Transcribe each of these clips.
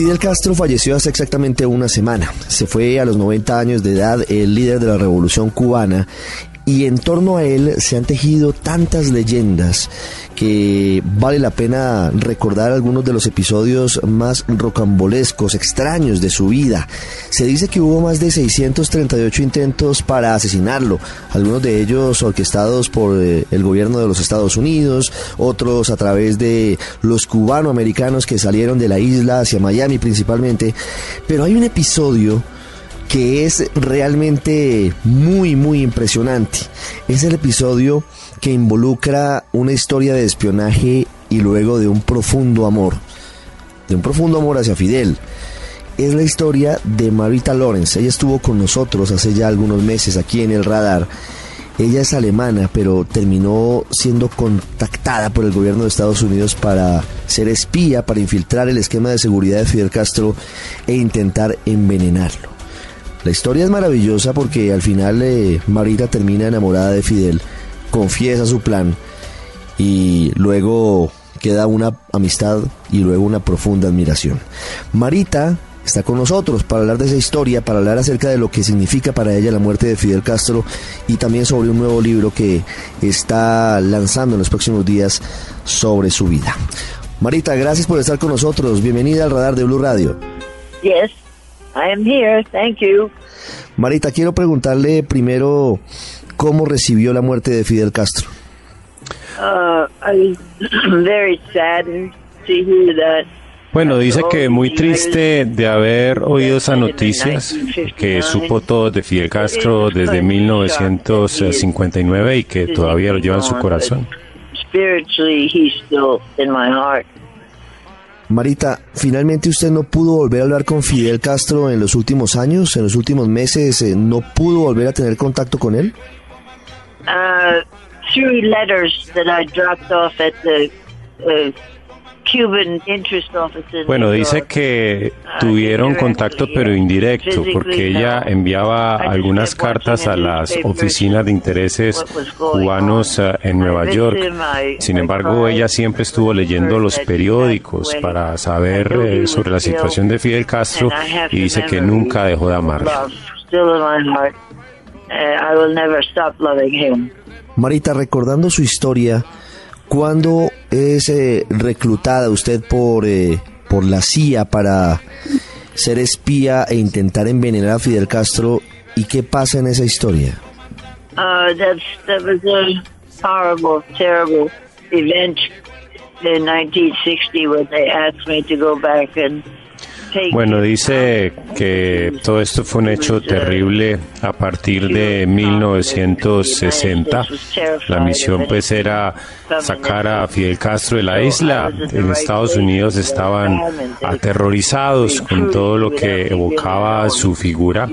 Fidel Castro falleció hace exactamente una semana. Se fue a los 90 años de edad el líder de la revolución cubana y en torno a él se han tejido tantas leyendas que vale la pena recordar algunos de los episodios más rocambolescos, extraños de su vida. Se dice que hubo más de 638 intentos para asesinarlo, algunos de ellos orquestados por eh, el gobierno de los Estados Unidos, otros a través de los cubanoamericanos que salieron de la isla hacia Miami principalmente, pero hay un episodio que es realmente muy, muy impresionante. Es el episodio que involucra una historia de espionaje y luego de un profundo amor, de un profundo amor hacia Fidel. Es la historia de Marita Lawrence. Ella estuvo con nosotros hace ya algunos meses aquí en el radar. Ella es alemana, pero terminó siendo contactada por el gobierno de Estados Unidos para ser espía, para infiltrar el esquema de seguridad de Fidel Castro e intentar envenenarlo. La historia es maravillosa porque al final eh, Marita termina enamorada de Fidel, confiesa su plan y luego queda una amistad y luego una profunda admiración. Marita está con nosotros para hablar de esa historia, para hablar acerca de lo que significa para ella la muerte de Fidel Castro y también sobre un nuevo libro que está lanzando en los próximos días sobre su vida. Marita, gracias por estar con nosotros. Bienvenida al radar de Blue Radio. Yes. I am here. Thank you. Marita, quiero preguntarle primero cómo recibió la muerte de Fidel Castro. Uh, I was very saddened to hear that. Bueno, dice que muy triste de haber oído esas noticias, que supo todo de Fidel Castro desde 1959 y que todavía lo lleva en su corazón. Marita, finalmente usted no pudo volver a hablar con Fidel Castro en los últimos años, en los últimos meses, eh, no pudo volver a tener contacto con él. Uh, through letters that I dropped off at the uh, Bueno, dice que tuvieron contacto pero indirecto porque ella enviaba algunas cartas a las oficinas de intereses cubanos eh, en Nueva York. Sin embargo, ella siempre estuvo leyendo los periódicos para saber eh, sobre la situación de Fidel Castro y dice que nunca dejó de amarlo. Love still in my heart. Uh, I will never stop loving him. Marita, recordando su historia, ¿cuándo es eh, reclutada usted por, eh, por la CIA para ser espía e intentar envenenar a Fidel Castro? ¿Y qué pasa en esa historia? Uh, that's, that was a horrible, terrible event in 1960 when they asked me to go back and Bueno, dice que todo esto fue un hecho terrible a partir de 1960. La misión pues era sacar a Fidel Castro de la isla. En Estados Unidos estaban aterrorizados con todo lo que evocaba su figura.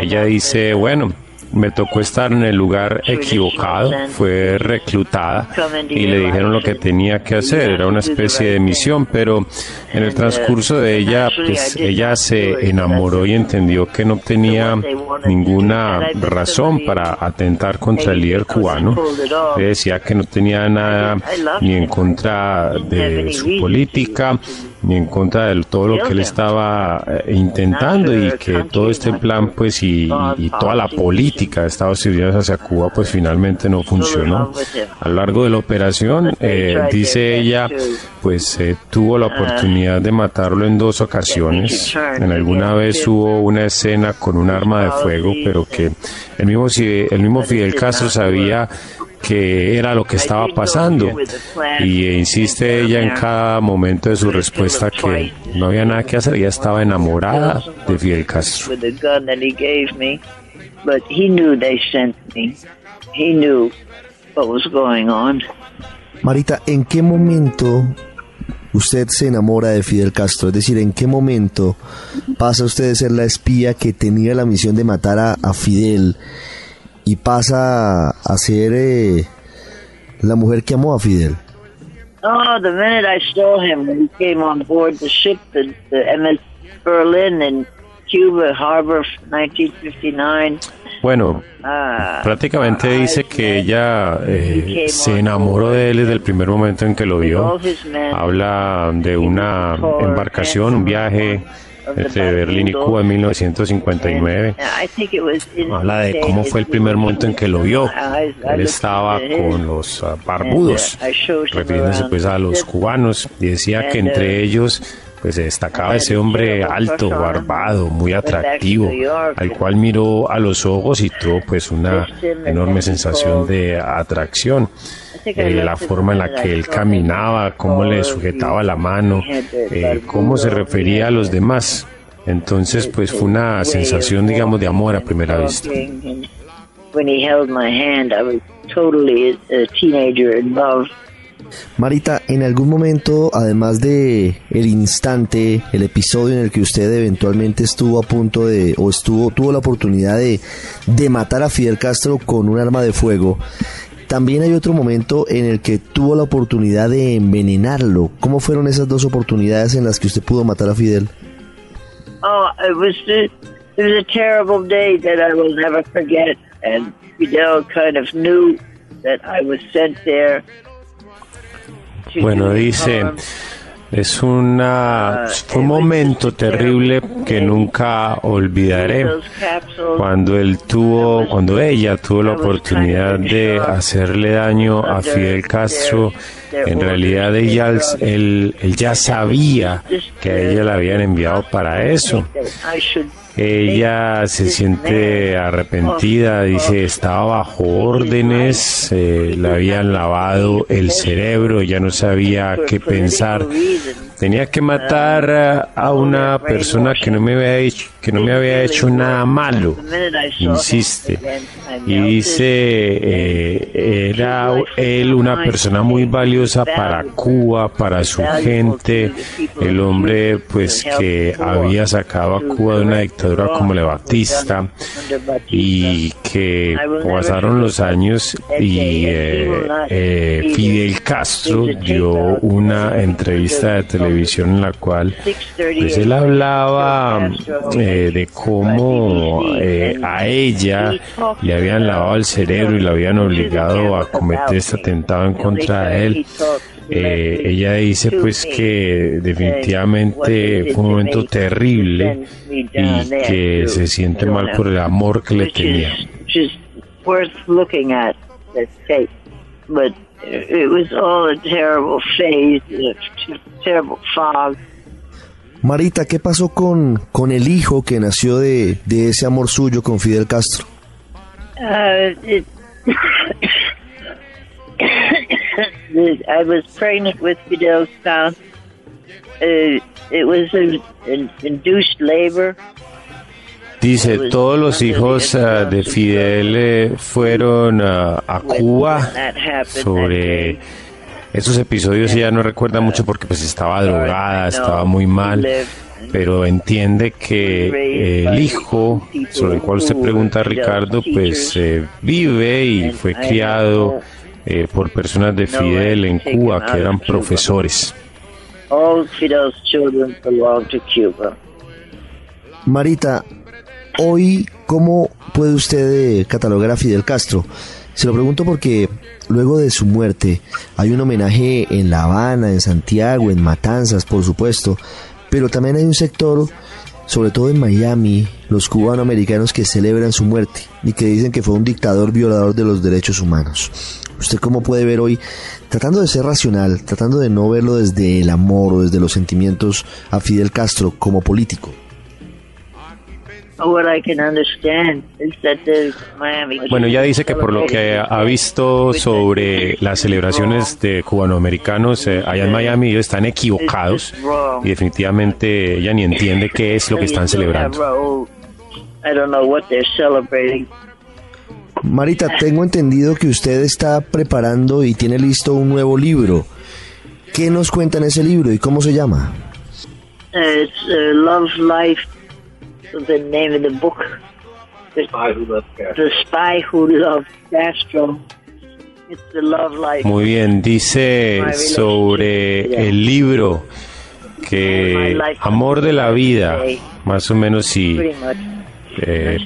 Ella dice, bueno, me tocó estar en el lugar equivocado, fue reclutada y le dijeron lo que tenía que hacer, era una especie de misión, pero en el transcurso de ella, pues ella se enamoró y entendió que no tenía ninguna razón para atentar contra el líder cubano. Le decía que no tenía nada ni en contra de su política, ni en contra de todo lo que él estaba eh, intentando y que todo este plan pues y, y toda la política de Estados Unidos hacia Cuba pues finalmente no funcionó. A lo largo de la operación, eh, dice ella, pues eh, tuvo la oportunidad de matarlo en dos ocasiones. En alguna vez hubo una escena con un arma de fuego, pero que el mismo, el mismo Fidel Castro sabía que era lo que estaba pasando y insiste ella en cada momento de su respuesta que no había nada que hacer, ella estaba enamorada de Fidel Castro. with the gun that he gave me, but he knew they sent me. He knew what was going on. Marita, ¿en qué momento usted se enamora de Fidel Castro? Es decir, ¿en qué momento pasa usted de ser la espía que tenía la misión de matar a, a Fidel y pasa a ser eh, la mujer que amó a Fidel? Oh, the minute I saw him when he came on board the ship, the, the MS Berlin, and Cuba Harbor, 1959. Bueno, prácticamente dice que ella eh, se enamoró de él desde el primer momento en que lo vio. Habla de una embarcación, un viaje entre Berlín y Cuba en 1959. Habla de cómo fue el primer momento en que lo vio. Él estaba con los ah, barbudos, refiriéndose pues a los cubanos, y decía que entre ellos pues se destacaba ese hombre alto, barbado, muy atractivo, al cual miró a los ojos y tuvo pues una enorme sensación de atracción. Eh, la forma en la que él caminaba, cómo le sujetaba la mano, eh, cómo se refería a los demás. Entonces, pues fue una sensación, digamos, de amor a primera vista. Marita, en algún momento, además de el instante, el episodio en el que usted eventualmente estuvo a punto de, o estuvo, tuvo la oportunidad de, de matar a Fidel Castro con un arma de fuego, también hay otro momento en el que tuvo la oportunidad de envenenarlo. ¿Cómo fueron esas dos oportunidades en las que usted pudo matar a Fidel? Oh, it was, a terrible day that I will never forget. And Fidel kind of knew that I was sent there bueno, dice, es una, fue un momento terrible que nunca olvidaré cuando él tuvo, cuando ella tuvo la oportunidad de hacerle daño a Fidel Castro. En realidad ella, él, ya sabía que a ella la habían enviado para eso. Ella se siente arrepentida, dice, estaba bajo órdenes, eh, le habían lavado el cerebro, ya no sabía qué pensar. Tenía que matar a una persona que no me había hecho, que no me había hecho nada malo, insiste. Y dice, eh, era él una persona muy valiosa para Cuba, para su gente, el hombre pues que había sacado a Cuba de una dictadura como la Batista y que pasaron los años y eh, eh, Fidel Castro dio una entrevista de televisión televisión en la cual pues él hablaba eh, de cómo eh, a ella le habían lavado el cerebro y le habían obligado a cometer este atentado en contra de él. Eh, ella dice pues que definitivamente fue un momento terrible y que se siente mal por el amor que le tenía. It was all a terrible phase, a terrible fog. Marita, ¿qué pasó con, con el hijo que nació de, de ese amor suyo con Fidel Castro? Uh, it, I was pregnant with Fidel's son. Uh, it was an, an induced labor. Dice, todos los hijos uh, de Fidel eh, fueron uh, a Cuba sobre esos episodios ella no recuerda mucho porque pues estaba drogada, estaba muy mal, pero entiende que eh, el hijo sobre el cual se pregunta Ricardo pues eh, vive y fue criado por personas de Fidel en Cuba que eran profesores. Marita, Hoy, ¿cómo puede usted eh, catalogar a Fidel Castro? Se lo pregunto porque luego de su muerte hay un homenaje en La Habana, en Santiago, en Matanzas, por supuesto, pero también hay un sector, sobre todo en Miami, los cubanoamericanos que celebran su muerte y que dicen que fue un dictador violador de los derechos humanos. ¿Usted cómo puede ver hoy, tratando de ser racional, tratando de no verlo desde el amor o desde los sentimientos a Fidel Castro como político? Bueno, ya dice que por lo que ha visto sobre las celebraciones de cubanoamericanos eh, allá en Miami, ellos están equivocados y definitivamente ella ni entiende qué es lo que están celebrando. Marita, tengo entendido que usted está preparando y tiene listo un nuevo libro. ¿Qué nos cuenta en ese libro y cómo se llama? Uh, Love Life the name of the book. The Spy Who Loved Castro. The Spy Who Loved Castro. It's the love life. Muy bien, dice sobre el libro que amor de la vida, más o menos si eh,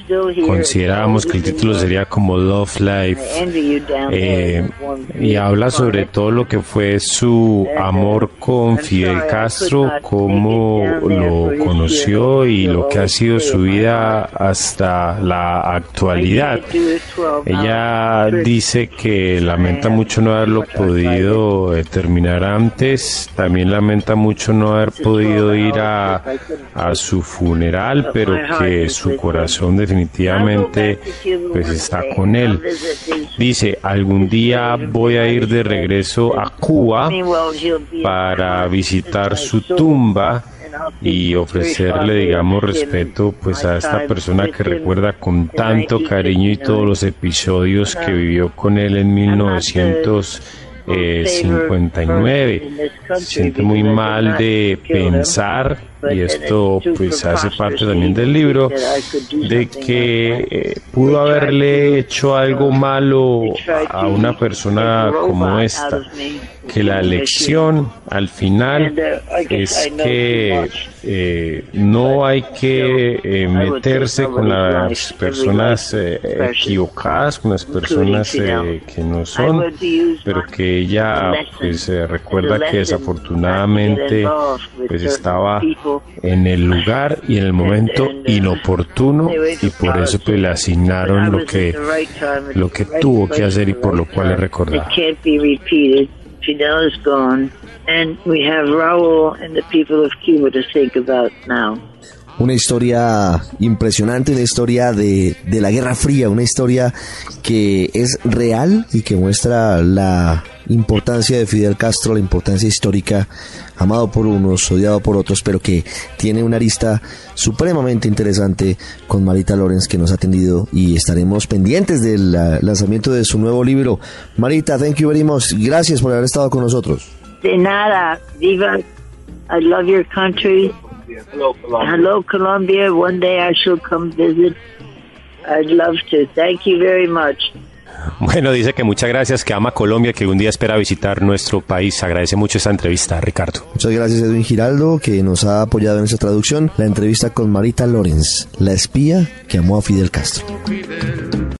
considerábamos que el título sería como Love Life eh, y habla sobre todo lo que fue su amor con Fidel Castro, cómo lo conoció y lo que ha sido su vida hasta la actualidad. Ella dice que lamenta mucho no haberlo podido eh, terminar antes, también lamenta mucho no haber podido ir a, a su funeral, pero que su corazón definitivamente pues está con él. Dice, algún día voy a ir de regreso a Cuba para visitar su tumba y ofrecerle, digamos, respeto pues a esta persona que recuerda con tanto cariño y todos los episodios que vivió con él en 1900 eh, 59. Se siente muy mal de pensar, y esto pues hace parte también del libro, de que eh, pudo haberle hecho algo malo a una persona como esta que la lección al final es que eh, no hay que eh, meterse con las personas equivocadas, con las personas que no son, pero que ella pues recuerda que desafortunadamente pues estaba en el lugar y en el momento inoportuno y por eso pues le asignaron lo que lo que tuvo que hacer y por lo cual le recordaba. Fidel is gone, and we have Raúl and the people of Cuba to think about now. Una historia impresionante, una historia de, de, la Guerra Fría, una historia que es real y que muestra la importancia de Fidel Castro, la importancia histórica, amado por unos, odiado por otros, pero que tiene una arista supremamente interesante con Marita Lorenz que nos ha atendido y estaremos pendientes del lanzamiento de su nuevo libro. Marita, thank you very much. Gracias por haber estado con nosotros. De nada. Viva. I love your country. Hello, Colombia. Hello, Colombia. One day I shall come visit. I'd love to. Thank you very much. Bueno, dice que muchas gracias, que ama Colombia, que un día espera visitar nuestro país. Agradece mucho esta entrevista, Ricardo. Muchas gracias, Edwin Giraldo, que nos ha apoyado en esta traducción. La entrevista con Marita Lorenz, la espía que amó a Fidel Castro.